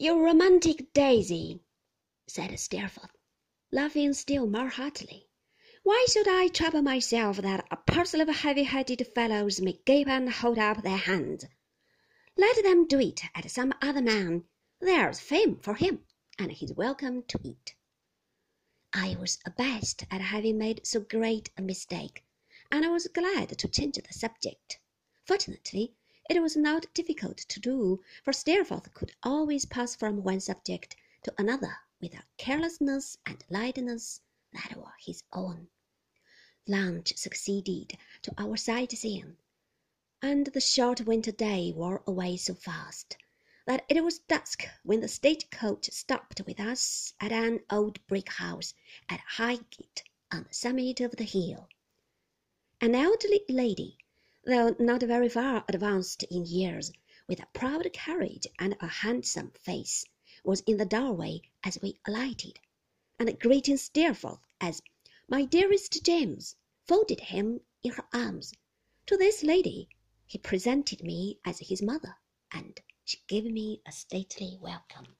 You romantic daisy, said Steerforth, laughing still more heartily. Why should I trouble myself that a parcel of heavy-headed fellows may gape and hold up their hands? Let them do it at some other man. There's fame for him, and he's welcome to it. I was abashed at having made so great a mistake, and I was glad to change the subject. Fortunately, it was not difficult to do, for Steerforth could always pass from one subject to another with a carelessness and lightness that were his own. Lunch succeeded to our sightseeing, and the short winter day wore away so fast that it was dusk when the stage coach stopped with us at an old brick house at Highgate on the summit of the hill. An elderly lady though not very far advanced in years, with a proud carriage and a handsome face, was in the doorway as we alighted, and greeting Steerforth as "my dearest James," folded him in her arms. To this lady he presented me as his mother, and she gave me a stately welcome.